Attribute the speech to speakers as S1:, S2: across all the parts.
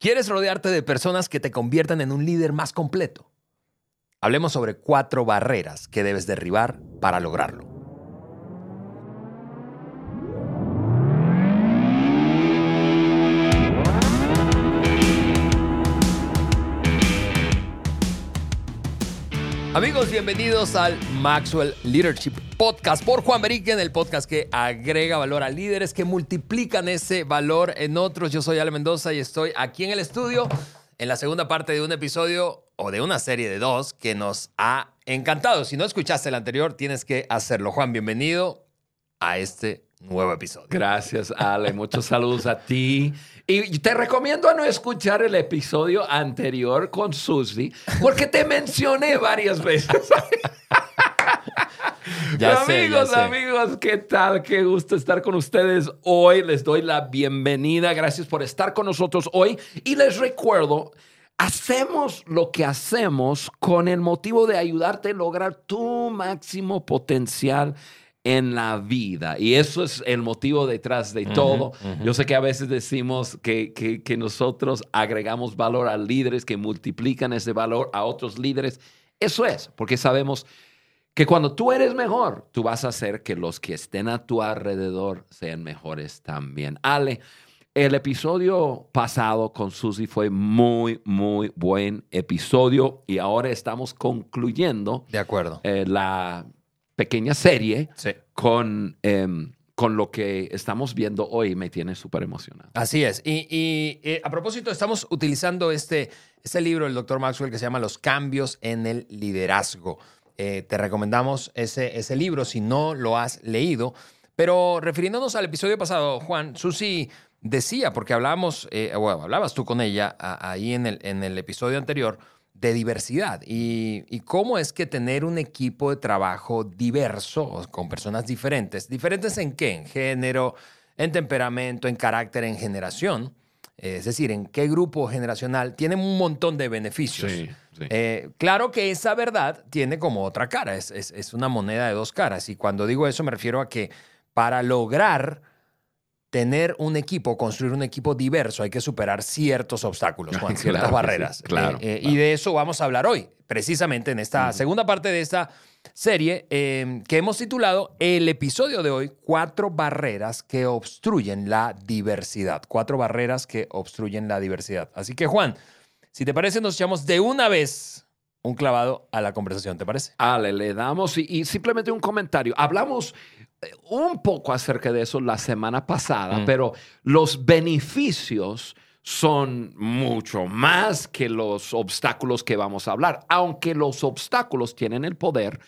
S1: ¿Quieres rodearte de personas que te conviertan en un líder más completo? Hablemos sobre cuatro barreras que debes derribar para lograrlo. Amigos, bienvenidos al Maxwell Leadership Podcast por Juan Beriken, el podcast que agrega valor a líderes que multiplican ese valor en otros. Yo soy Ale Mendoza y estoy aquí en el estudio en la segunda parte de un episodio o de una serie de dos que nos ha encantado. Si no escuchaste el anterior, tienes que hacerlo. Juan, bienvenido a este nuevo episodio.
S2: Gracias, Ale. Muchos saludos a ti. Y te recomiendo a no escuchar el episodio anterior con Susi, porque te mencioné varias veces.
S1: Ya sé,
S2: amigos,
S1: ya
S2: amigos, ¿qué tal? Qué gusto estar con ustedes hoy. Les doy la bienvenida. Gracias por estar con nosotros hoy. Y les recuerdo, hacemos lo que hacemos con el motivo de ayudarte a lograr tu máximo potencial en la vida. Y eso es el motivo detrás de todo. Yo sé que a veces decimos que, que, que nosotros agregamos valor a líderes que multiplican ese valor a otros líderes. Eso es, porque sabemos que cuando tú eres mejor, tú vas a hacer que los que estén a tu alrededor sean mejores también. Ale, el episodio pasado con Susi fue muy, muy buen episodio y ahora estamos concluyendo
S1: De acuerdo.
S2: eh, la pequeña serie
S1: Sí.
S2: con, em, con lo que estamos viendo hoy. Me tiene súper emocionado.
S1: Así es. Y, y, eh, a propósito, estamos utilizando este, este libro del doctor Maxwell que se llama Los cambios en el liderazgo. Eh, te recomendamos ese, ese libro si no lo has leído. Pero refiriéndonos al episodio pasado, Juan, Susi decía, porque hablábamos, eh, bueno, hablabas tú con ella a- ahí en el, en el episodio anterior, de diversidad y, y cómo es que tener un equipo de trabajo diverso, con personas diferentes, diferentes en qué, en género, en temperamento, en carácter, en generación, es decir, en qué grupo generacional, tiene un montón de beneficios.
S2: Sí, sí.
S1: Eh, claro que esa verdad tiene como otra cara, es, es- es una moneda de dos caras. Y cuando digo eso me refiero a que para lograr tener un equipo, construir un equipo diverso, hay que superar ciertos obstáculos, Juan,
S2: Claro
S1: ciertas
S2: sí,
S1: barreras.
S2: claro,
S1: Eh, eh,
S2: claro.
S1: Y de eso vamos a hablar hoy, precisamente en esta segunda parte de esta serie eh, que hemos titulado el episodio de hoy, Cuatro barreras que obstruyen la diversidad. Cuatro barreras que obstruyen la diversidad. Así que, Juan, si te parece, nos echamos de una vez un clavado a la conversación, ¿te parece?
S2: Ale, le damos y, y simplemente un comentario. Hablamos eh, un poco acerca de eso la semana pasada,
S1: Mm.
S2: pero los beneficios son mucho más que los obstáculos que vamos a hablar, aunque los obstáculos tienen el poder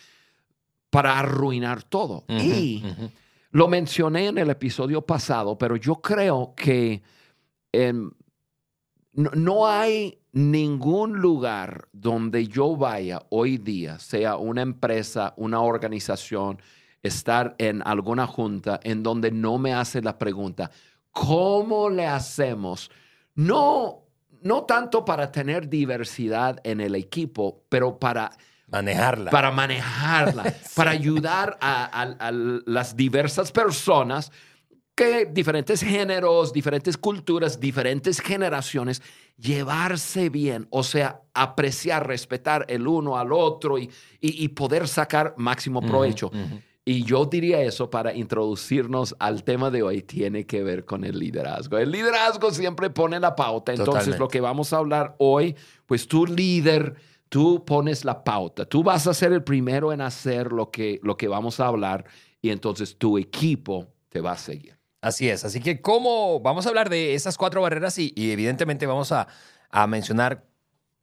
S2: para arruinar todo. y lo mencioné en el episodio pasado, pero yo creo que em, no, no hay ningún lugar donde yo vaya hoy día, sea una empresa, una organización, estar en alguna junta en donde no me hace la pregunta, ¿cómo le hacemos? No, no tanto para tener diversidad en el equipo, pero para
S1: Manejarla.
S2: para manejarla, para ayudar a, a- a las diversas personas que diferentes géneros, diferentes culturas, diferentes generaciones, llevarse bien, o sea, apreciar, respetar el uno al otro y, y- y poder sacar máximo provecho. Y yo diría eso para introducirnos al tema de hoy, tiene que ver con el liderazgo. El liderazgo siempre pone la pauta. Entonces,
S1: Totalmente.
S2: lo que vamos a hablar hoy, pues tú líder, tú pones la pauta. Tú vas a ser el primero en hacer lo que, lo que vamos a hablar y entonces tu equipo te va a seguir.
S1: Así es. Así que, ¿cómo? Vamos a hablar de esas cuatro barreras y, y evidentemente vamos a, a mencionar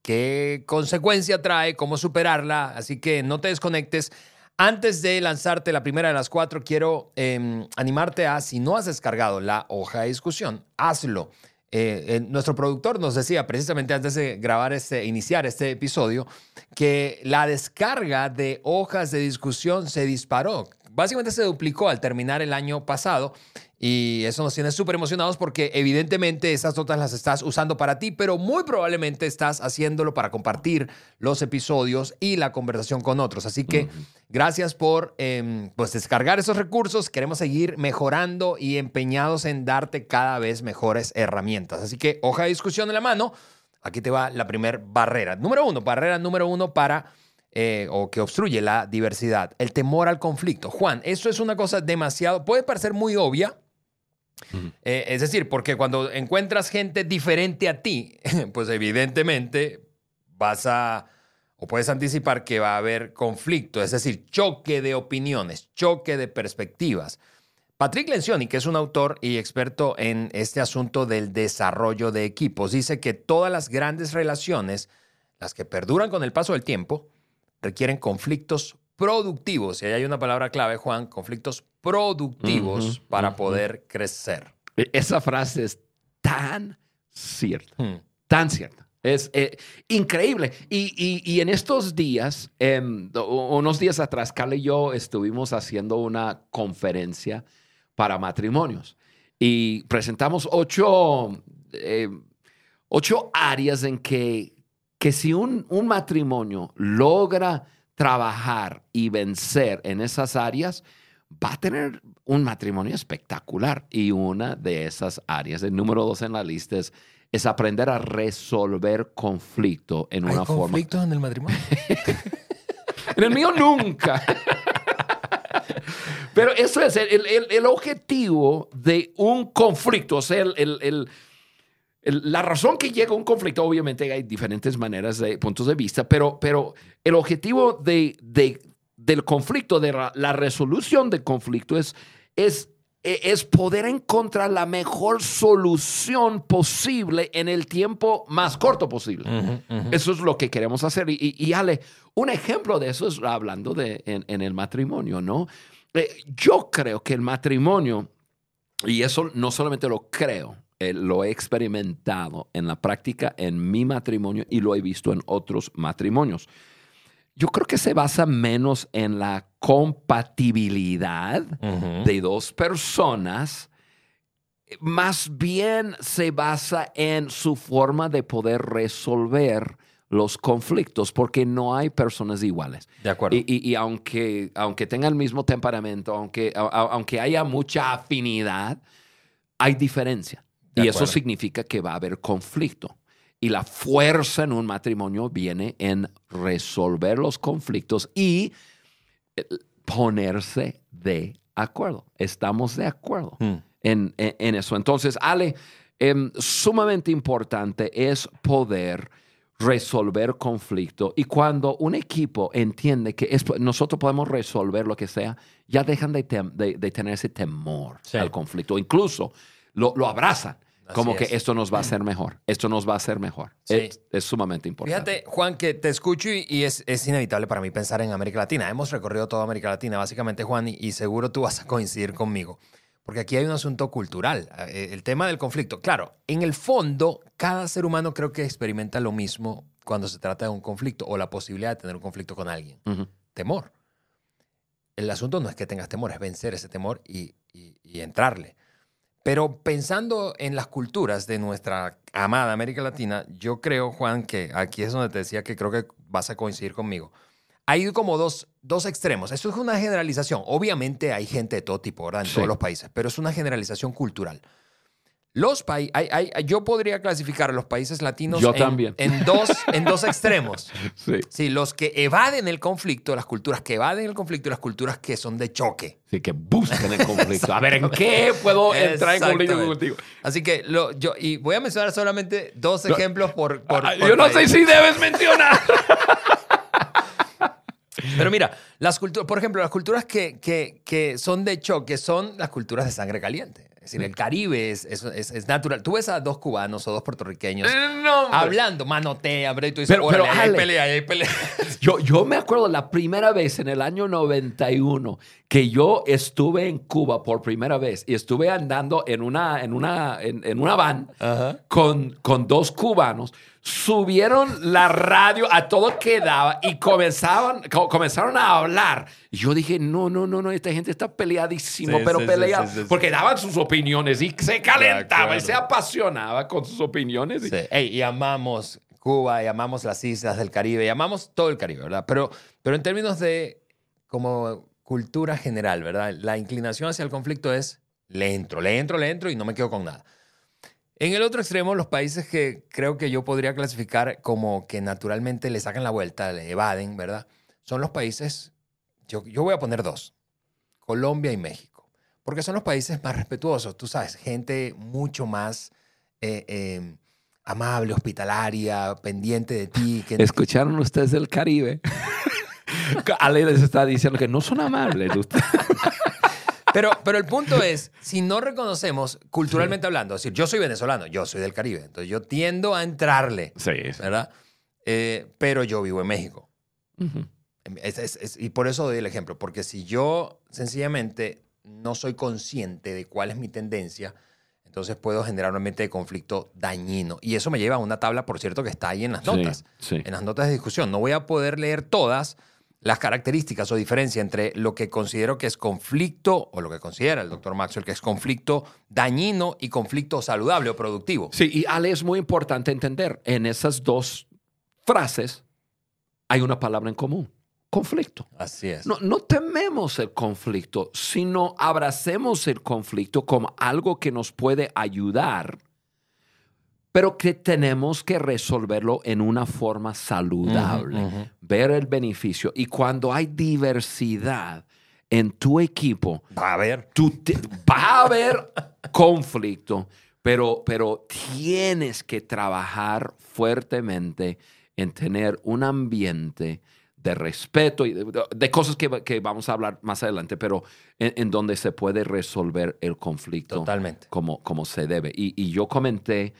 S1: qué consecuencia trae, cómo superarla. Así que no te desconectes. Antes de lanzarte la primera de las cuatro, quiero eh, animarte a, si no has descargado la hoja de discusión, hazlo. Eh, eh, nuestro productor nos decía precisamente antes de grabar este, iniciar este episodio, que la descarga de hojas de discusión se disparó. Básicamente se duplicó al terminar el año pasado y eso nos tiene súper emocionados porque evidentemente esas notas las estás usando para ti, pero muy probablemente estás haciéndolo para compartir los episodios y la conversación con otros. Así que gracias por em, pues descargar esos recursos. Queremos seguir mejorando y empeñados en darte cada vez mejores herramientas. Así que hoja de discusión en la mano. Aquí te va la primera barrera. Número uno, barrera número uno para eh, o que obstruye la diversidad, el temor al conflicto. Juan, eso es una cosa demasiado, puede parecer muy obvia, eh, es decir, porque cuando encuentras gente diferente a ti, pues evidentemente vas a, o puedes anticipar que va a haber conflicto, es decir, choque de opiniones, choque de perspectivas. Patrick Lencioni, que es un autor y experto en este asunto del desarrollo de equipos, dice que todas las grandes relaciones, las que perduran con el paso del tiempo, requieren conflictos productivos. Y ahí hay una palabra clave, Juan, conflictos productivos para poder crecer.
S2: E, esa frase es tan cierta, hmm. tan cierta. Es eh, increíble. Y, en estos días, em, unos días atrás, Carla y yo estuvimos haciendo una conferencia para matrimonios y presentamos ocho, eh, ocho áreas en que, que si un, un matrimonio logra trabajar y vencer en esas áreas, va a tener un matrimonio espectacular. Y una de esas áreas, el número dos en la lista, es, aprender a resolver conflicto en una forma.
S1: ¿Conflictos en el matrimonio?
S2: en el mío nunca. Pero eso es el, objetivo de un conflicto, o sea, el, la razón que llega a un conflicto, obviamente hay diferentes maneras de puntos de vista, pero, pero el objetivo de, del conflicto, de la, resolución del conflicto es, es, e, es poder encontrar la mejor solución posible en el tiempo más corto posible. Eso es lo que queremos hacer. Y, y, Ale, un ejemplo de eso es hablando de en, el matrimonio, ¿no? Eh, yo creo que el matrimonio, y eso no solamente lo creo, eh, lo he experimentado en la práctica en mi matrimonio y lo he visto en otros matrimonios. Yo creo que se basa menos en la compatibilidad de dos personas, más bien se basa en su forma de poder resolver los conflictos, porque no hay personas iguales.
S1: De acuerdo.
S2: Y, aunque, aunque tenga el mismo temperamento, aunque, aunque haya mucha afinidad, hay diferencia y eso significa que va a haber conflicto. Y la fuerza en un matrimonio viene en resolver los conflictos y eh, ponerse de acuerdo. Estamos de acuerdo hmm. en, eso. Entonces, Ale, em, sumamente importante es poder resolver conflicto. Y cuando un equipo entiende que nosotros podemos resolver lo que sea, ya dejan de, tener ese temor al conflicto. Incluso lo, lo abrazan como que esto nos va a hacer mejor, esto nos va a hacer mejor. Es, sumamente importante.
S1: Fíjate, Juan, que te escucho y, es, inevitable para mí pensar en América Latina. Hemos recorrido toda América Latina, básicamente, Juan, y, seguro tú vas a coincidir conmigo, porque aquí hay un asunto cultural, eh, el tema del conflicto. Claro, en el fondo, cada ser humano creo que experimenta lo mismo cuando se trata de un conflicto o la posibilidad de tener un conflicto con alguien. Temor. El asunto no es que tengas temor, es vencer ese temor y entrarle. Pero pensando en las culturas de nuestra amada América Latina, yo creo, Juan, que aquí es donde te decía que creo que vas a coincidir conmigo. Hay como dos, dos extremos. Esto es una generalización. Obviamente hay gente de todo tipo, ¿verdad? En todos los países, pero es una generalización cultural. Los países, yo podría clasificar a los países latinos en, dos, en dos extremos. Sí. sí. los que evaden el conflicto, las culturas que evaden el conflicto y las culturas que son de choque.
S2: Sí, que buscan el conflicto. a ver, ¿en qué puedo entrar en conflicto contigo?
S1: Así que lo, yo, y voy a mencionar solamente dos ejemplos por, por,
S2: ah, Yo no sé si debes mencionar.
S1: Pero mira, las culturas, por ejemplo, las culturas que, que, que son de choque son las culturas de sangre caliente. Es decir, el Caribe es, es, es- es natural. Tú ves a dos cubanos o dos puertorriqueños
S2: Eh, no,
S1: hablando, manotean, hombre, y tú dices,
S2: Pero- pero,
S1: "Órale, ahí hay pelea, hay pelea.
S2: Yo, yo me acuerdo la primera vez en el año 91 que yo estuve en Cuba por primera vez y estuve andando en una, en una, en, en una van con, con dos cubanos. Subieron la radio a todo que daba y comenzaban, co- comenzaron a hablar. Y yo dije, no, no, no, no, esta gente está peleadísimo,
S1: Sí,
S2: pero
S1: sí, sí,
S2: pelea
S1: sí, sí, sí.
S2: porque daban sus opiniones y se calentaba y se apasionaba con sus opiniones. y-
S1: Sí. Ey, y amamos Cuba, y amamos las islas del Caribe, y amamos todo el Caribe, ¿verdad? Pero, pero en términos de como cultura general, ¿verdad? La inclinación hacia el conflicto es le entro, le entro, le entro y no me quedo con nada. En el otro extremo, los países que creo que yo podría clasificar como que naturalmente le sacan la vuelta, le evaden, ¿verdad? Son los países, yo, yo voy a poner dos, Colombia y México, porque son los países más respetuosos, tú sabes, gente mucho más eh, eh, amable, hospitalaria, pendiente de ti. Que,
S2: ¿Escucharon ustedes del Caribe? Ale les está diciendo que no son amables. ustedes.
S1: Pero, pero el punto es, si no reconocemos, culturalmente hablando, es decir, yo soy venezolano, yo soy del Caribe, entonces yo tiendo a entrarle,
S2: Sí,
S1: ¿verdad? Eh, pero yo vivo en México. Es- es- es- y por eso doy el ejemplo, porque si yo sencillamente no soy consciente de cuál es mi tendencia, entonces puedo generar un ambiente de conflicto dañino. Y eso me lleva a una tabla, por cierto, que está ahí en las
S2: Sí,
S1: notas,
S2: sí.
S1: en las notas de discusión. No voy a poder leer todas las características o diferencia entre lo que considero que es conflicto, o lo que considera el doctor Maxwell que es conflicto dañino y conflicto saludable o productivo.
S2: Sí, y Ale es muy importante entender, en esas dos frases hay una palabra en común, conflicto.
S1: Así es.
S2: No, no tememos el conflicto, sino abracemos el conflicto como algo que nos puede ayudar, pero que tenemos que resolverlo en una forma saludable, ver el beneficio. Y cuando hay diversidad en tu equipo,
S1: Va a
S2: tú te- va a haber conflicto, pero, pero tienes que trabajar fuertemente en tener un ambiente de respeto y de, de cosas que, que vamos a hablar más adelante, pero en, en donde se puede resolver el conflicto
S1: Totalmente.
S2: como, como se debe. Y, y yo comenté,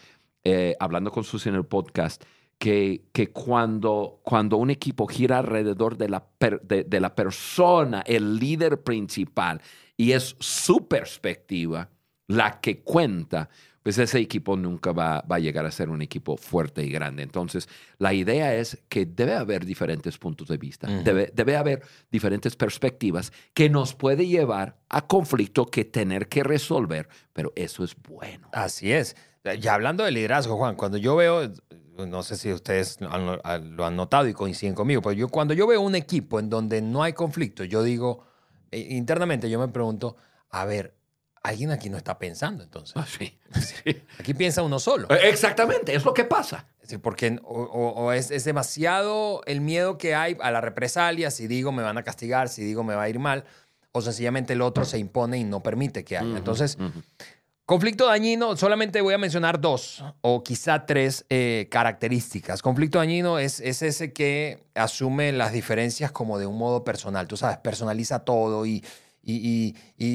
S2: eh, hablando con Susi en el podcast, que, que cuando, cuando un equipo gira alrededor de la, per- de, de la persona, el líder principal, y es su perspectiva la que cuenta, pues ese equipo nunca va, va a llegar a ser un equipo fuerte y grande. Entonces, la idea es que debe haber diferentes puntos de vista, debe, debe haber diferentes perspectivas que nos puede llevar a conflicto que tener que resolver, pero eso es bueno.
S1: Así es. Ya hablando de liderazgo, Juan, cuando yo veo, no sé si ustedes han- lo han notado y coinciden conmigo, pero yo cuando yo veo un equipo en donde no hay conflicto, yo digo, eh, internamente yo me pregunto, a ver, alguien aquí no está pensando entonces.
S2: Ah, sí, sí.
S1: Aquí piensa uno solo.
S2: Eh, Exactamente, es lo que pasa.
S1: Es decir, porque o, o- es, es demasiado el miedo que hay a la represalia, si digo me van a castigar, si digo me va a ir mal, o sencillamente el otro se impone y no permite que haya. Entonces,
S2: Ujú.
S1: Conflicto dañino, solamente voy a mencionar dos o quizá tres eh, características. Conflicto dañino es, es ese que asume las diferencias como de un modo personal. Tú sabes, personaliza todo y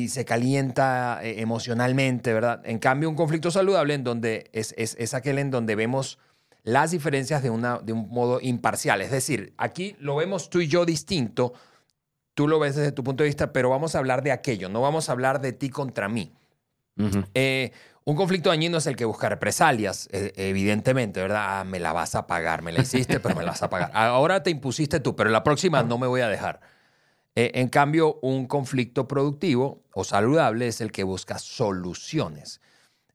S1: se calienta eh, emocionalmente, ¿verdad? En cambio, un conflicto saludable en donde es, es- es aquel en donde vemos las diferencias de, una, de un modo imparcial. Es decir, aquí lo vemos tú y yo distinto, tú lo ves desde tu punto de vista, pero vamos a hablar de aquello, no vamos a hablar de ti contra mí. Eh, un conflicto dañino es el que busca represalias, eh, evidentemente, ¿verdad? Ah, me la vas a pagar, me la hiciste, pero me la vas a pagar. Ahora te impusiste tú, pero la próxima no me voy a dejar. Eh, en cambio, un conflicto productivo o saludable es el que busca soluciones.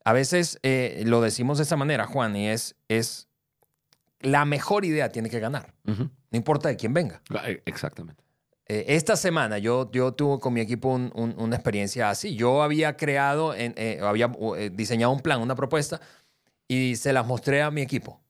S1: A veces eh, lo decimos de esa manera, Juan, y es, es la mejor idea tiene que ganar, no importa de quién venga.
S2: Eh, Exactamente.
S1: Eh, esta semana yo, yo tuve con mi equipo un- un- una experiencia así. Yo había creado, en- eh, había eh, diseñado un plan, una propuesta, y se las mostré a mi equipo.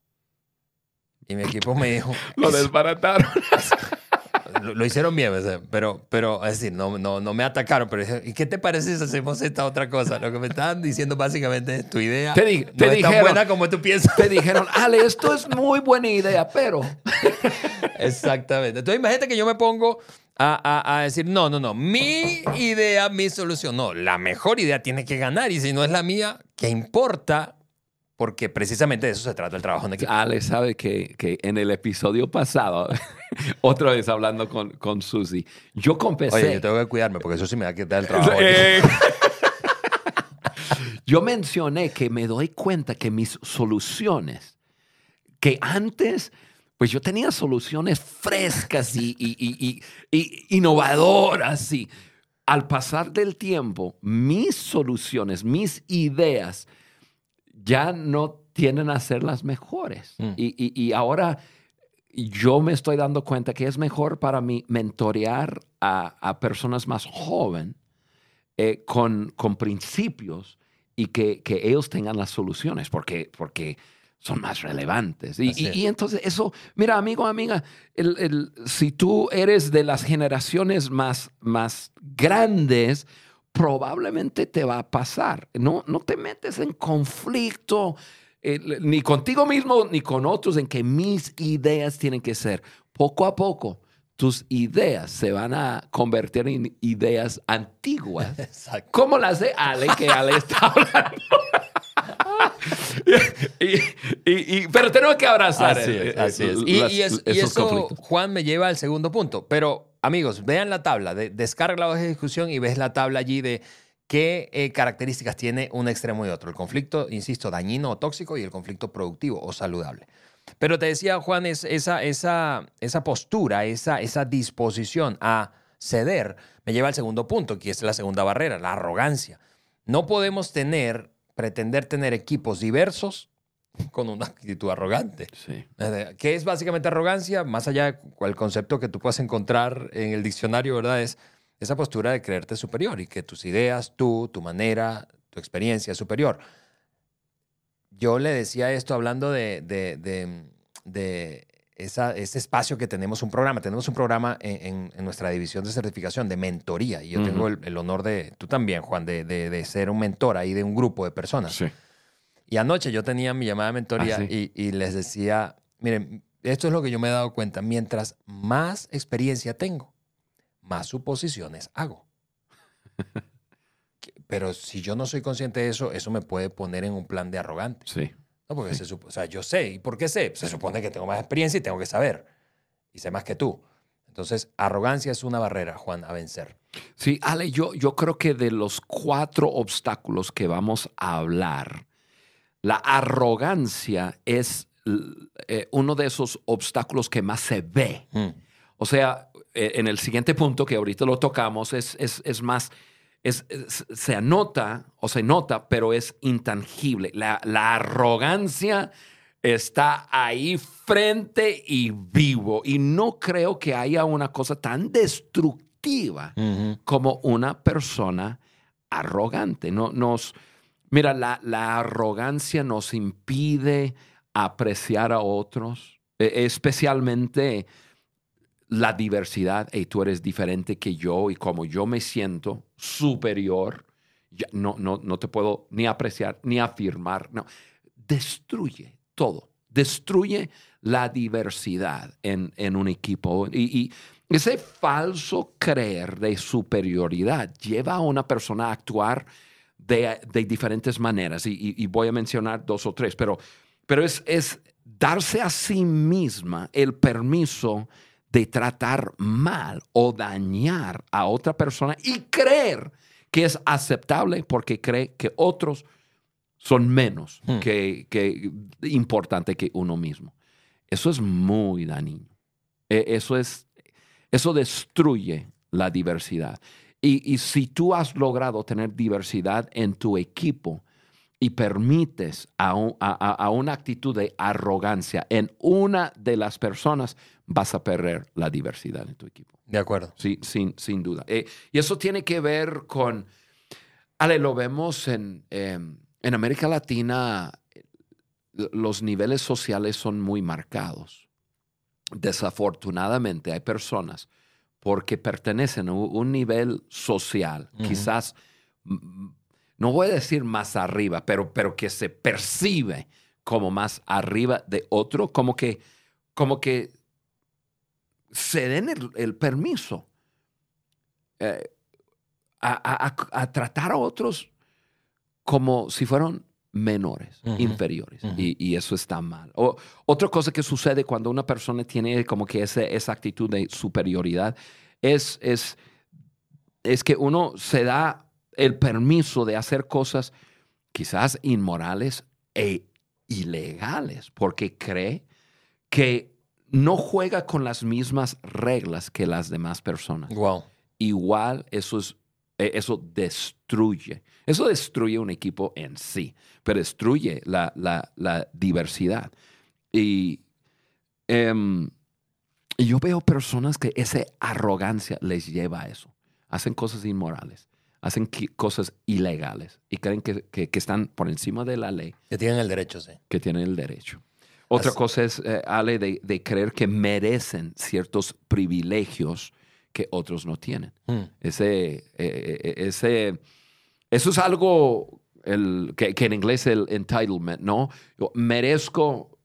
S1: Y mi equipo me dijo,
S2: Lo
S1: "Es-
S2: desbarataron.
S1: lo, lo hicieron bien, pero, pero es decir, no, no, no me atacaron, pero ¿y qué te parece si hacemos esta otra cosa? Lo que me estaban diciendo básicamente es tu idea
S2: Te di-
S1: no
S2: te
S1: es tan
S2: dijeron-
S1: buena como tú piensas.
S2: Te dijeron, Ale, esto es muy buena idea, pero...
S1: Exactamente. Entonces imagínate que yo me pongo a, a, decir, no, no, no, mi idea, mi solución. No, la mejor idea tiene que ganar y si no es la mía, ¿qué importa? Porque precisamente de eso se trata el trabajo en equipo.
S2: Ale sabe que, que en el episodio pasado, otra vez hablando con, con Susi, yo confesé...
S1: Oye, yo tengo que cuidarme porque eso sí me va a quitar el trabajo. Eh,
S2: yo mencioné que me doy cuenta que mis soluciones, que antes pues yo tenía soluciones frescas y, y, innovadoras. Y al pasar del tiempo, mis soluciones, mis ideas ya no tienen a ser las mejores. Mm. Y, ahora yo me estoy dando cuenta que es mejor para mí mentorear a, personas más jóvenes eh, con, con principios y que, que, ellos tengan las soluciones, porque, porque son más relevantes. Y, entonces eso, mira, amigo, amiga, el, si tú eres de las generaciones más, más grandes, probablemente te va a pasar. No, no te metes en conflicto eh, ni contigo mismo ni con otros en que mis ideas tienen que ser poco a poco. Tus ideas se van a convertir en ideas antiguas. Exacto. Como las de Ale, que Ale está hablando. y, pero tenemos que abrazar.
S1: Así es. Así es. y, eso, Juan, me lleva al segundo punto. Pero, amigos, vean la tabla. De, descarga la hoja de discusión y ves la tabla allí de qué eh, características tiene un extremo y otro. El conflicto, insisto, dañino o tóxico y el conflicto productivo o saludable. Pero te decía, Juan, es esa, esa, esa postura, esa, esa disposición a ceder, me lleva al segundo punto, que es la segunda barrera, la arrogancia. No podemos tener pretender tener equipos diversos con una actitud arrogante. Sí. ¿Qué es básicamente arrogancia? Más allá del concepto que tú puedas encontrar en el diccionario, ¿verdad? Es esa postura de creerte superior y que tus ideas, tú, tu manera, tu experiencia es superior. Yo le decía esto hablando de, de ese espacio que tenemos un programa. Tenemos un programa en, nuestra división de certificación de mentoría y yo tengo el, honor de, tú también, Juan, de, ser un mentor ahí de un grupo de personas. Sí. Y anoche yo tenía mi llamada de mentoría ah, y, les decía, miren, esto es lo que yo me he dado cuenta, mientras más experiencia tengo, más suposiciones hago. Pero si yo no soy consciente de eso, eso me puede poner en un plan de arrogante.
S2: Sí.
S1: No, porque se o sea, yo sé. ¿Y por qué sé? Se supone que tengo más experiencia y tengo que saber. Y sé más que tú. Entonces, arrogancia es una barrera, Juan, a vencer.
S2: Sí, Ale, yo, yo creo que de los cuatro obstáculos que vamos a hablar, la arrogancia es eh, uno de esos obstáculos que más se ve. Mm. O sea, eh, en el siguiente punto, que ahorita lo tocamos, es, es, es más se anota o se nota, pero es intangible. La, arrogancia está ahí frente y vivo. Y no creo que haya una cosa tan destructiva como una persona arrogante. No, nos, mira, la, la arrogancia nos impide apreciar a otros, e, especialmente la diversidad, y tú eres diferente que yo y como yo me siento superior, no, no, no te puedo ni apreciar ni afirmar. No, destruye todo, destruye la diversidad en, en un equipo. Y, ese falso creer de superioridad lleva a una persona a actuar de, de diferentes maneras. Y, y, voy a mencionar dos o tres, pero, pero es, es darse a sí misma el permiso de tratar mal o dañar a otra persona y creer que es aceptable porque cree que otros son menos hmm. que, que importante que uno mismo. Eso es muy dañino. E, eso, es, eso destruye la diversidad. Y, y, si tú has logrado tener diversidad en tu equipo y permites a, a, a, una actitud de arrogancia en una de las personas, vas a perder la diversidad en tu equipo.
S1: De acuerdo.
S2: Sí, sin, sin duda. Eh, y eso tiene que ver con, Ale, lo vemos en, em, en América Latina, los niveles sociales son muy marcados. Desafortunadamente hay personas porque pertenecen a un nivel social, quizás, no voy a decir más arriba, pero, pero que se percibe como más arriba de otro, como que, como que se den el, permiso eh, a, a- a tratar a otros como si fueran menores, inferiores. y, y eso está mal. O, otra cosa que sucede cuando una persona tiene como que ese- esa actitud de superioridad es, es, es que uno se da el permiso de hacer cosas quizás inmorales e ilegales porque cree que no juega con las mismas reglas que las demás personas
S1: Wow.
S2: igual eso es eh, eso destruye. Eso destruye un equipo en sí, pero destruye la, la- la diversidad. Y, y yo veo personas que esa arrogancia les lleva a eso. Hacen cosas inmorales, hacen cosas ilegales y creen que, que- que están por encima de la ley,
S1: Que tienen el derecho, sí.
S2: que tienen el derecho. Otra
S1: Así-
S2: cosa es, eh, Ale, de, de creer que merecen ciertos privilegios que otros no tienen.
S1: Mm.
S2: Ese, eh, eh, ese, eso es algo el, que, que en inglés es el entitlement, ¿no? Yo merezco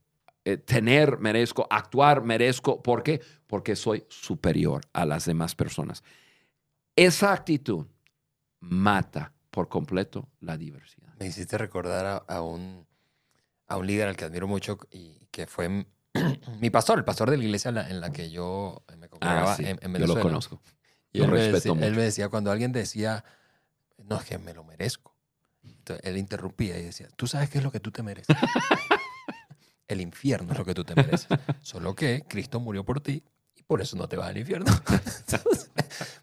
S2: eh, tener, merezco actuar, merezco. ¿Por qué? Porque soy superior a las demás personas. Esa actitud mata por completo la diversidad.
S1: Me hiciste recordar a, a un, a un líder al que admiro mucho y que fue mi pastor, el pastor de la iglesia en la, en la que yo me congregaba
S2: Ah, sí,
S1: en, en
S2: yo lo conozco.
S1: Y
S2: Lo
S1: él, me
S2: respeto
S1: decía, él me decía, cuando alguien decía, no, es que me lo merezco. Entonces, él interrumpía y decía, ¿tú sabes qué es lo que tú te mereces? el infierno es lo que tú te mereces. Solo que Cristo murió por ti y por eso no te vas al infierno. Entonces,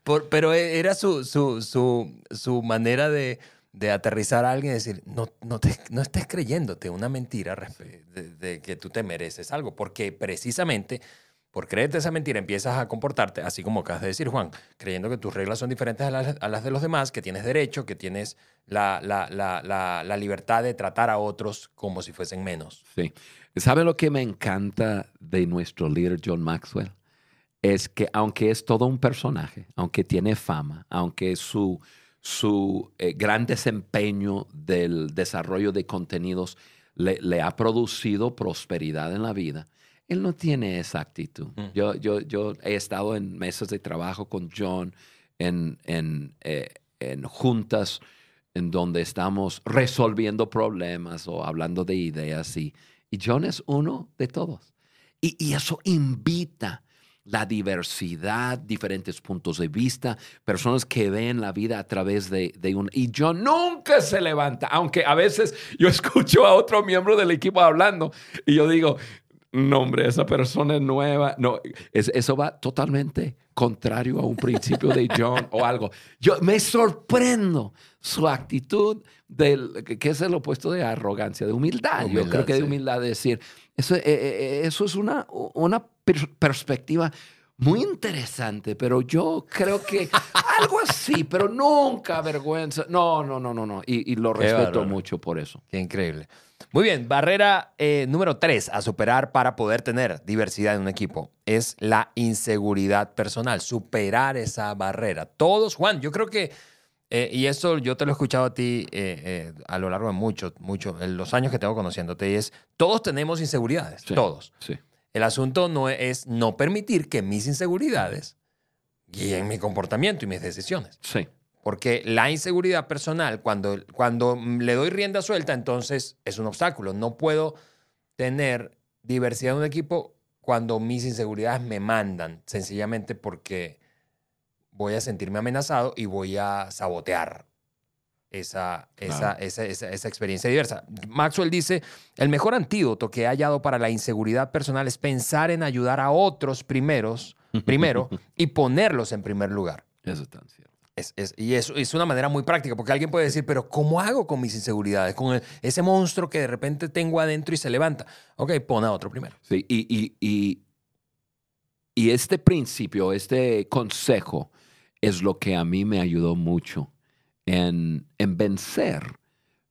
S1: por- pero era su, su, su, su manera de, de aterrizar a alguien y decir, no, no, te, no estés creyéndote una mentira de, de que tú te mereces algo, porque precisamente por creerte esa mentira empiezas a comportarte, así como acabas de decir, Juan, creyendo que tus reglas son diferentes a las, a las de los demás, que tienes derecho, que tienes la, la, la, la, la libertad de tratar a otros como si fuesen menos.
S2: Sí. ¿Sabe lo que me encanta de nuestro líder John Maxwell? Es que aunque es todo un personaje, aunque tiene fama, aunque su, su eh, gran desempeño del desarrollo de contenidos le, le ha producido prosperidad en la vida, él no tiene esa actitud.
S1: Mm.
S2: Yo, yo, yo he estado en mesas de trabajo con John, en, en, eh, en juntas en donde estamos resolviendo problemas o hablando de ideas y, y John es uno de todos. Y, y eso invita la diversidad, diferentes puntos de vista, personas que ven la vida a través de, de un... Y John nunca se levanta, aunque a veces yo escucho a otro miembro del equipo hablando y yo digo, no, hombre, esa persona es nueva. No, es- eso va totalmente contrario a un principio de John o algo. Yo me sorprendo su actitud del que es el opuesto de arrogancia, de humildad. Yo
S1: Humildad,
S2: creo que de
S1: sí.
S2: humildad de decir, eso, eh, eh, eso es una, una per- perspectiva muy interesante, pero yo creo que algo así, pero nunca vergüenza. No, no, no, no, no. Y, y lo respeto
S1: bárbaro.
S2: mucho por eso.
S1: Qué increíble. Muy bien, barrera eh, número tres a superar para poder tener diversidad en un equipo es la inseguridad personal, superar esa barrera. Todos, Juan, yo creo que, eh, y eso yo te lo he escuchado a ti eh, a lo largo de mucho, mucho, en los años que tengo conociéndote, y es, todos tenemos inseguridades,
S2: Sí.
S1: todos.
S2: Sí.
S1: El asunto no es no permitir que mis inseguridades guíen mi comportamiento y mis decisiones.
S2: Sí.
S1: Porque la inseguridad personal, cuando, cuando le doy rienda suelta, entonces es un obstáculo. No puedo tener diversidad en un equipo cuando mis inseguridades me mandan, sencillamente porque voy a sentirme amenazado y voy a sabotear esa, esa,
S2: Claro.
S1: esa, esa, esa experiencia diversa. Maxwell dice, el mejor antídoto que he hallado para la inseguridad personal es pensar en ayudar a otros primeros, primero y ponerlos en primer lugar.
S2: Eso es tan cierto.
S1: Es, es- y eso es una manera muy práctica, porque alguien puede decir, pero ¿cómo hago con mis inseguridades? Con ese monstruo que de repente tengo adentro y se levanta. Ok, pon a otro primero.
S2: Sí, y, y, y, y este principio, este consejo es lo que a mí me ayudó mucho en, en vencer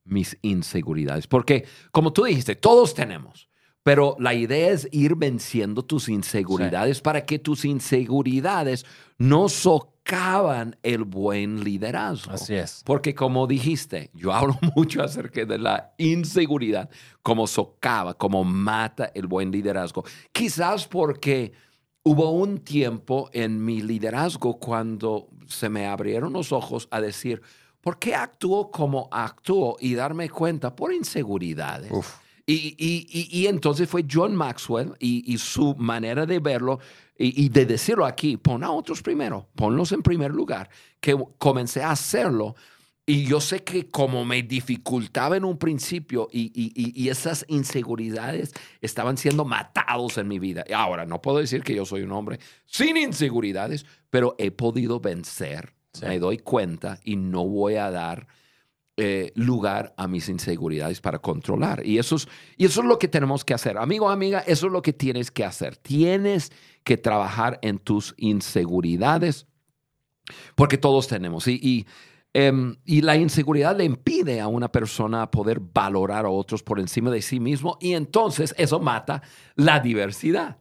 S2: mis inseguridades. Porque, como tú dijiste, todos tenemos, pero la idea es ir venciendo tus inseguridades para que tus inseguridades no socavan el buen liderazgo.
S1: es.
S2: Porque como dijiste, yo hablo mucho acerca de la inseguridad, como socava, como mata el buen liderazgo. Quizás porque hubo un tiempo en mi liderazgo cuando se me abrieron los ojos a decir, ¿por qué actúo como actúo? Y darme cuenta por inseguridades. Y, y, y, entonces fue John Maxwell y, su manera de verlo y, de decirlo aquí, pon a otros primero, ponlos en primer lugar, que comencé a hacerlo. Y yo sé que como me dificultaba en un principio y, esas inseguridades estaban siendo matados en mi vida. Ahora, no puedo decir que yo soy un hombre sin inseguridades, pero he podido vencer, me doy cuenta y no voy a dar eh, lugar a mis inseguridades para controlar. Y eso, es, y eso es lo que tenemos que hacer. Amigo, amiga, eso es lo que tienes que hacer. Tienes que trabajar en tus inseguridades, porque todos tenemos. Y, y, em, y la inseguridad le impide a una persona poder valorar a otros por encima de sí mismo y entonces eso mata la diversidad.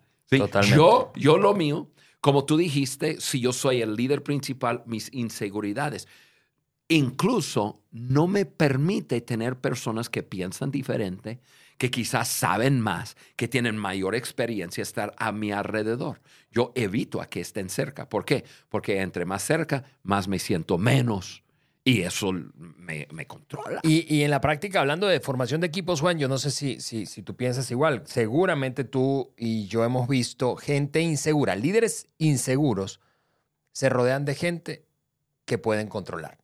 S2: Yo, yo lo mío, como tú dijiste, si yo soy el líder principal, mis inseguridades incluso no me permite tener personas que piensan diferente, que quizás saben más, que tienen mayor experiencia estar a mi alrededor. Yo evito a que estén cerca. ¿Por qué? Porque entre más cerca, más me siento menos. Y eso me, controla.
S1: Y, en la práctica, hablando de formación de equipos, Juan, yo no sé si, si, tú piensas igual. Seguramente tú y yo hemos visto gente insegura, líderes inseguros, se rodean de gente que pueden controlar.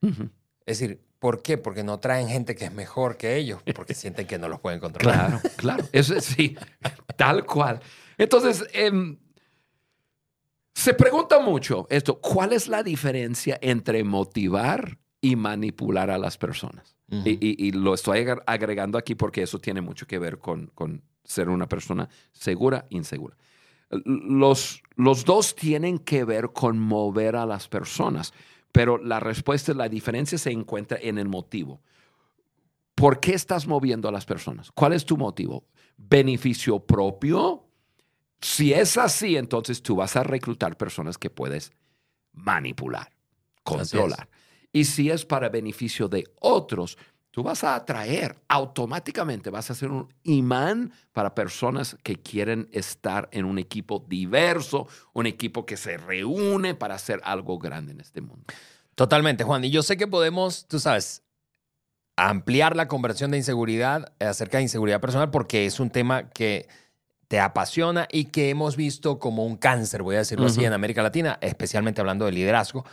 S1: Es decir, ¿por qué? Porque no traen gente que es mejor que ellos, porque sienten que no los pueden controlar.
S2: Claro, claro. Eso es, sí, tal cual. Entonces, em, se pregunta mucho esto, ¿cuál es la diferencia entre motivar y manipular a las personas? y, lo estoy agregando aquí porque eso tiene mucho que ver con, con ser una persona segura, insegura. Los, los dos tienen que ver con mover a las personas. Pero la respuesta, la diferencia se encuentra en el motivo. ¿Por qué estás moviendo a las personas? ¿Cuál es tu motivo? ¿Beneficio propio? Si es así, entonces tú vas a reclutar personas que puedes manipular, controlar. Y si es para beneficio de otros, tú vas a atraer automáticamente, vas a ser un imán para personas que quieren estar en un equipo diverso, un equipo que se reúne para hacer algo grande en este mundo.
S1: Totalmente, Juan. Y yo sé que podemos, tú sabes, ampliar la conversión de inseguridad acerca de inseguridad personal porque es un tema que te apasiona y que hemos visto como un cáncer, voy a decirlo así, en América Latina, especialmente hablando de liderazgo.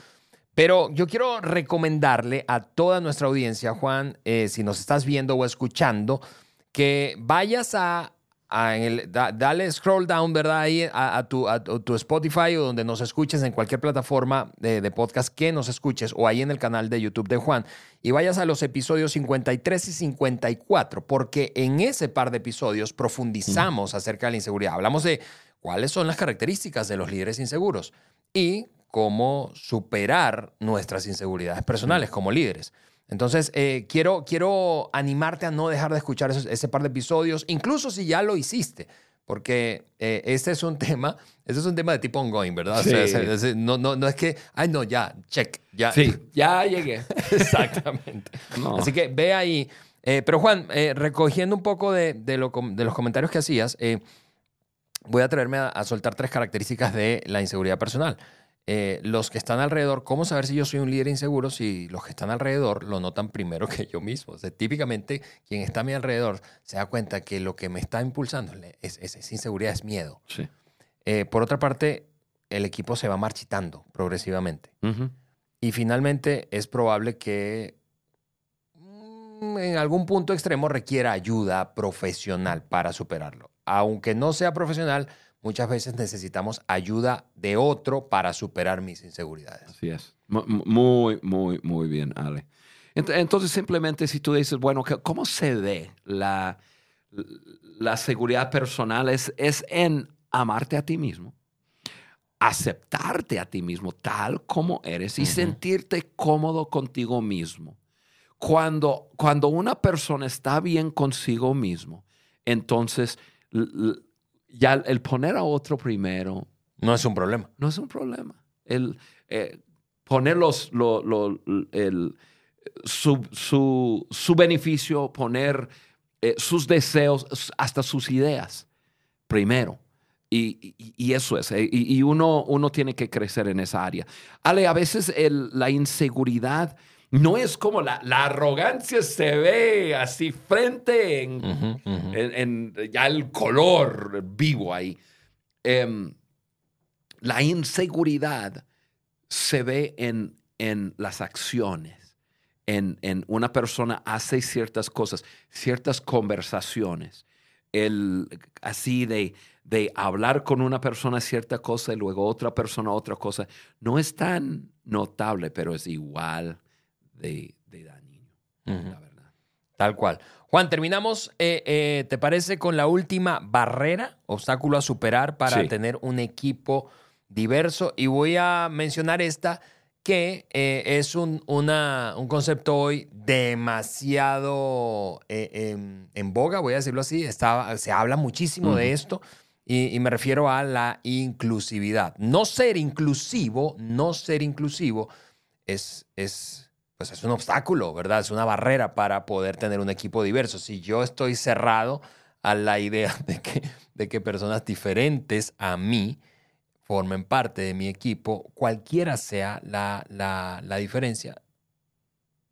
S1: Pero yo quiero recomendarle a toda nuestra audiencia, Juan, eh, si nos estás viendo o escuchando, que vayas a, dale scroll down, ¿verdad? Ahí a, tu, Spotify o donde nos escuches en cualquier plataforma de, de, podcast que nos escuches o ahí en el canal de YouTube de Juan y vayas a los episodios 53 y 54 porque en ese par de episodios profundizamos acerca de la inseguridad. Hablamos de cuáles son las características de los líderes inseguros y cómo superar nuestras inseguridades personales como líderes. Entonces, eh, quiero, quiero animarte a no dejar de escuchar ese, par de episodios, incluso si ya lo hiciste, porque eh, este es un tema, este es un tema de tipo ongoing, ¿verdad? no, no, no es que, ay, no, ya, check, ya.
S2: Sí, ya llegué.
S1: Exactamente. Así que ve ahí. Eh, pero Juan, recogiendo un poco de, de, los comentarios que hacías, voy a traerme a soltar tres características de la inseguridad personal. Eh, los que están alrededor, ¿cómo saber si yo soy un líder inseguro si los que están alrededor lo notan primero que yo mismo? O sea, típicamente quien está a mi alrededor se da cuenta que lo que me está impulsando es, es, inseguridad, es miedo.
S2: Sí.
S1: Eh, por otra parte, el equipo se va marchitando progresivamente. Y finalmente es probable que mm, en algún punto extremo requiera ayuda profesional para superarlo. Aunque no sea profesional, muchas veces necesitamos ayuda de otro para superar mis inseguridades.
S2: Así es. Muy, muy, muy bien, Ale. Entonces, simplemente si tú dices, bueno, ¿cómo se ve la, la seguridad personal? Es, es en amarte a ti mismo, aceptarte a ti mismo tal como eres y sentirte cómodo contigo mismo. Cuando, cuando una persona está bien consigo mismo, entonces ya el poner a otro primero.
S1: No es un problema.
S2: No es un problema. El eh, poner los, el, su, su, beneficio, poner eh, sus deseos, hasta sus ideas primero. Y, y- y eso es, eh, y, y uno, uno tiene que crecer en esa área. Ale, a veces el- la inseguridad no es como la, la arrogancia se ve así frente en, en- en ya el color vivo ahí. Em, la inseguridad se ve en, en las acciones. En, en una persona hace ciertas cosas, ciertas conversaciones. El, así de, de hablar con una persona cierta cosa y luego otra persona otra cosa. No es tan notable, pero es igual de, de dañino, la verdad.
S1: Tal cual. Juan, terminamos, eh, eh, ¿te parece con la última barrera, obstáculo a superar para
S2: Sí.
S1: tener un equipo diverso? Y voy a mencionar esta, que eh, es un, una- un concepto hoy demasiado eh, en, en boga, voy a decirlo así. Está- se habla muchísimo de esto y, y me refiero a la inclusividad. No ser inclusivo, no ser inclusivo es, es, pues es un obstáculo, ¿verdad? Es una barrera para poder tener un equipo diverso. Si yo estoy cerrado a la idea de que, de que personas diferentes a mí formen parte de mi equipo, cualquiera sea la, la, la diferencia,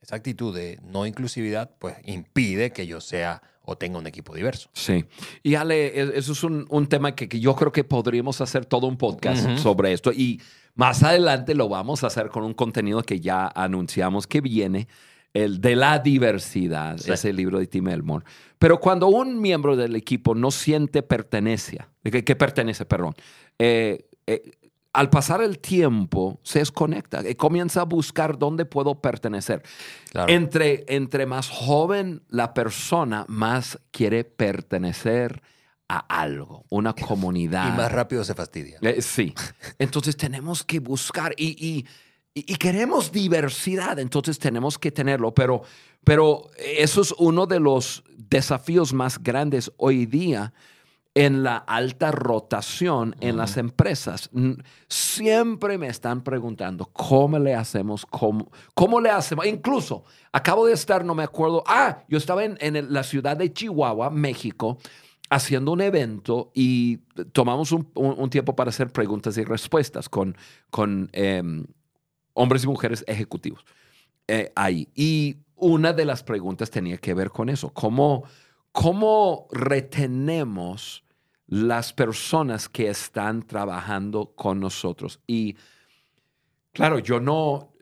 S1: esa actitud de no inclusividad, pues impide que yo sea o tenga un equipo diverso.
S2: Sí. Y Ale, e- eso es un, un tema que, que yo creo que podríamos hacer todo un podcast sobre esto. Y más adelante lo vamos a hacer con un contenido que ya anunciamos que viene, el de la diversidad,
S1: Sí.
S2: ese libro de Tim Elmore. Pero cuando un miembro del equipo no siente pertenencia, que, que pertenece, perdón, eh, eh, al pasar el tiempo se desconecta, eh, comienza a buscar dónde puedo pertenecer.
S1: Claro.
S2: Entre, entre más joven la persona, más quiere pertenecer a algo, una comunidad.
S1: y más rápido se fastidia.
S2: Eh, sí. Entonces tenemos que buscar y, y- queremos diversidad, entonces tenemos que tenerlo, pero, pero eso es uno de los desafíos más grandes hoy día en la alta rotación en las empresas. Siempre me están preguntando cómo le hacemos, cómo, cómo le hacemos. Incluso acabo de estar, no me acuerdo, ah, yo estaba en, en la ciudad de Chihuahua, México, haciendo un evento y tomamos un, tiempo para hacer preguntas y respuestas con, con em, hombres y mujeres ejecutivos eh, ahí. Y una de las preguntas tenía que ver con eso, cómo, cómo retenemos las personas que están trabajando con nosotros. Y claro, yo no,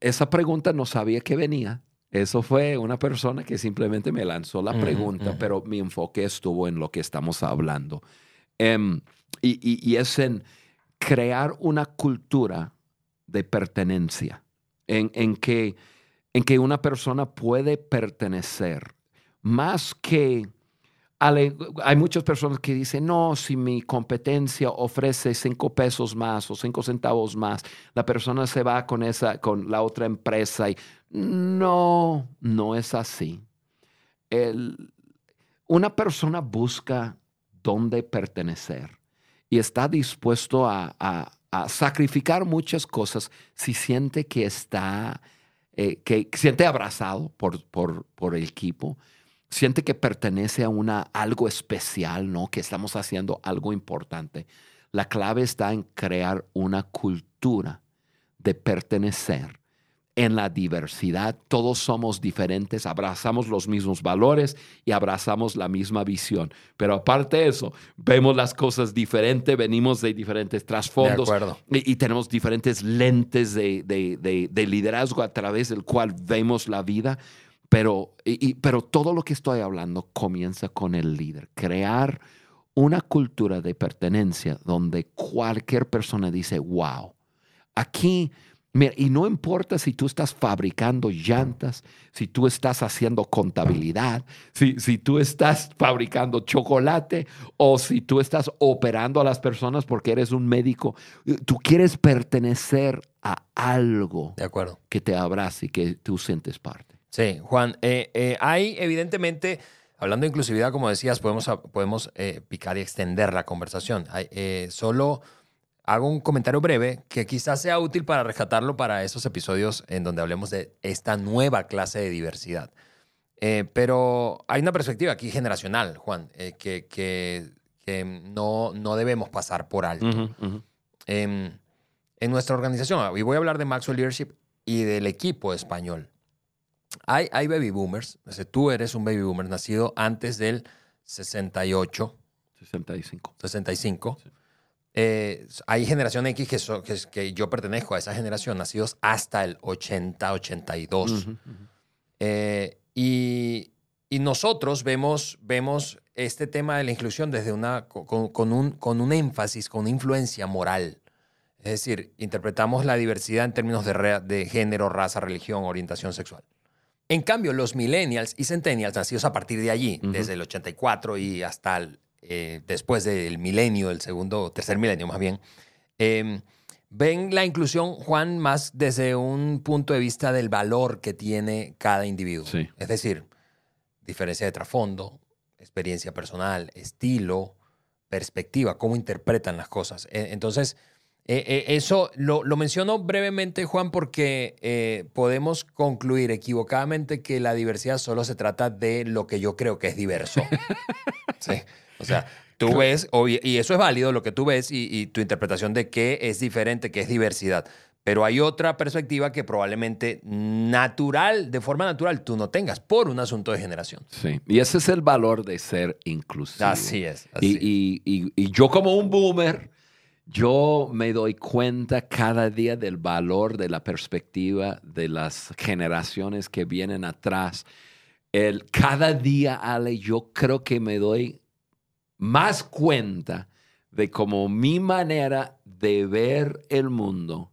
S2: esa pregunta no sabía que venía. Eso fue una persona que simplemente me lanzó la pregunta, pero mi enfoque estuvo en lo que estamos hablando. Em, y, y- y es en crear una cultura de pertenencia, en, en que, en que una persona puede pertenecer, más que... Hay muchas personas que dicen, no, si mi competencia ofrece cinco pesos más o cinco centavos más, la persona se va con, esa, con la otra empresa. Y no, no es así. El- una persona busca dónde pertenecer y está dispuesto a, sacrificar muchas cosas si siente que está, eh, que siente abrazado por, por, por el equipo, siente que pertenece a una, algo especial, ¿no? Que estamos haciendo algo importante. La clave está en crear una cultura de pertenecer en la diversidad. Todos somos diferentes, abrazamos los mismos valores y abrazamos la misma visión. Pero aparte de eso, vemos las cosas diferentes, venimos de diferentes trasfondos y, y tenemos diferentes lentes de, de- de- de liderazgo a través del cual vemos la vida. Pero, y- y- pero todo lo que estoy hablando comienza con el líder. Crear una cultura de pertenencia donde cualquier persona dice, wow, aquí, mira, y no importa si tú estás fabricando llantas, si tú estás haciendo contabilidad, si, si tú estás fabricando chocolate o si tú estás operando a las personas porque eres un médico, tú quieres pertenecer a algo
S1: De acuerdo.
S2: que te abrace y que tú sientes parte.
S1: Sí, Juan, eh, eh, hay evidentemente, hablando de inclusividad, como decías, podemos, podemos eh, picar y extender la conversación. Hay, eh, solo hago un comentario breve que quizás sea útil para rescatarlo para esos episodios en donde hablemos de esta nueva clase de diversidad. Eh, pero hay una perspectiva aquí generacional, Juan, eh, que, que- que no, no debemos pasar por alto.
S2: Ujú.
S1: en, en nuestra organización, y voy a hablar de Maxwell Leadership y del equipo español, hay, hay baby boomers. O sea, tú eres un baby boomer nacido antes del 68,
S2: 65.
S1: 65. Eh, hay generación X que, so- que, que yo pertenezco a esa generación, nacidos hasta el 80, 82.
S2: Ujú, ujú.
S1: Eh, y, y nosotros vemos, vemos este tema de la inclusión desde una, con, con un, con un énfasis, con una influencia moral. Es decir, interpretamos la diversidad en términos de, re- de género, raza, religión, orientación sexual. En cambio, los millennials y centennials, nacidos a partir de allí, desde el 84 y hasta el, eh, después del milenio, el segundo, tercer milenio más bien, eh, ven la inclusión, Juan, más desde un punto de vista del valor que tiene cada individuo.
S2: Sí.
S1: Es decir, diferencia de trasfondo, experiencia personal, estilo, perspectiva, cómo interpretan las cosas. Eh, Entonces, eh, eh, eso lo, lo menciono brevemente, Juan, porque eh, podemos concluir equivocadamente que la diversidad solo se trata de lo que yo creo que es diverso. Sí. O sea, tú ves, y eso es válido, lo que tú ves y, y tu interpretación de qué es diferente, qué es diversidad. Pero hay otra perspectiva que probablemente natural, de forma natural, tú no tengas por un asunto de generación.
S2: Sí. Y ese es el valor de ser inclusivo.
S1: Así es. así
S2: Y, y- y- y yo como un boomer, yo me doy cuenta cada día del valor de la perspectiva de las generaciones que vienen atrás. El, cada día, Ale, yo creo que me doy más cuenta de cómo mi manera de ver el mundo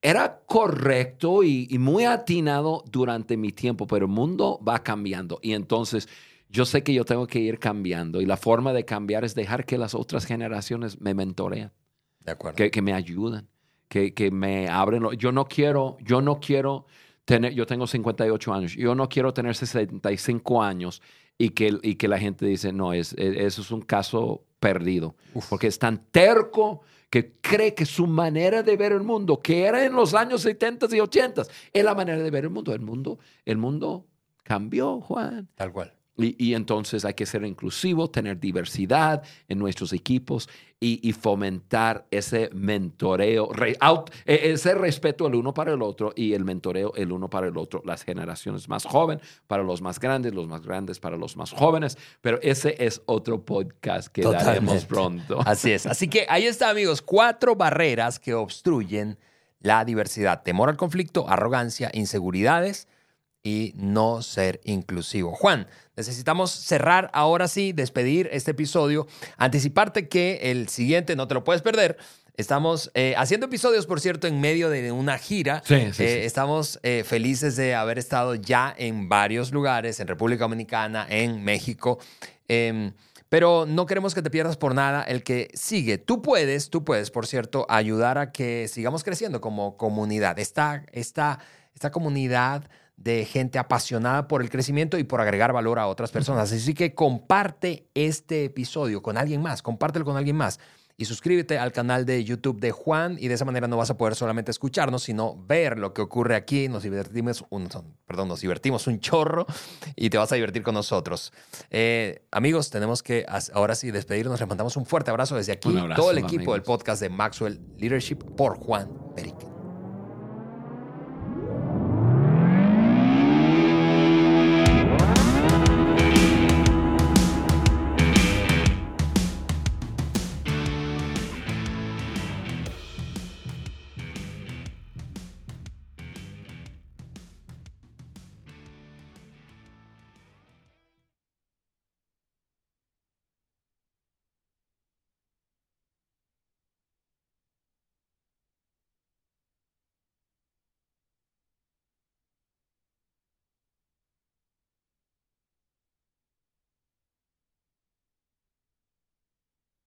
S2: era correcto y, y muy atinado durante mi tiempo, pero el mundo va cambiando. Y entonces yo sé que yo tengo que ir cambiando y la forma de cambiar es dejar que las otras generaciones me mentorean,
S1: de acuerdo.
S2: que, que me ayudan, que, que me abren. lo- Yo no quiero, yo no quiero tener, yo tengo 58 años, yo no quiero tener 65 años y que, y que la gente dice, no, es, es- eso es un caso perdido, porque es tan terco que cree que su manera de ver el mundo, que era en los años 70 y 80, es la manera de ver el mundo. El mundo, el mundo cambió, Juan.
S1: Tal cual.
S2: Y, y entonces hay que ser inclusivo, tener diversidad en nuestros equipos y, y fomentar ese mentoreo, re- out- eh, ese respeto el uno para el otro y el mentoreo el uno para el otro. Las generaciones más jóvenes para los más grandes, los más grandes para los más jóvenes. Pero ese es otro podcast que daremos pronto.
S1: Así es. Así que ahí está, amigos, cuatro barreras que obstruyen la diversidad. Temor al conflicto, arrogancia, inseguridades y no ser inclusivo. Juan, necesitamos cerrar ahora sí, despedir este episodio, anticiparte que el siguiente no te lo puedes perder. Estamos eh, haciendo episodios, por cierto, en medio de una gira.
S2: Sí, sí,
S1: Eh. Estamos eh, felices de haber estado ya en varios lugares, en República Dominicana, en México. Em, pero no queremos que te pierdas por nada el que sigue. Tú puedes, tú puedes, por cierto, ayudar a que sigamos creciendo como comunidad. Esta, esta, esta comunidad de gente apasionada por el crecimiento y por agregar valor a otras personas. Así que comparte este episodio con alguien más, compártelo con alguien más. Y suscríbete al canal de YouTube de Juan y de esa manera no vas a poder solamente escucharnos, sino ver lo que ocurre aquí. Nos divertimos un, perdón, nos divertimos un chorro y te vas a divertir con nosotros. Eh, amigos, tenemos que ahora sí despedirnos. Les mandamos un fuerte abrazo desde aquí.
S2: Abrazo,
S1: todo el equipo
S2: amigos.
S1: del podcast de Maxwell Leadership por Juan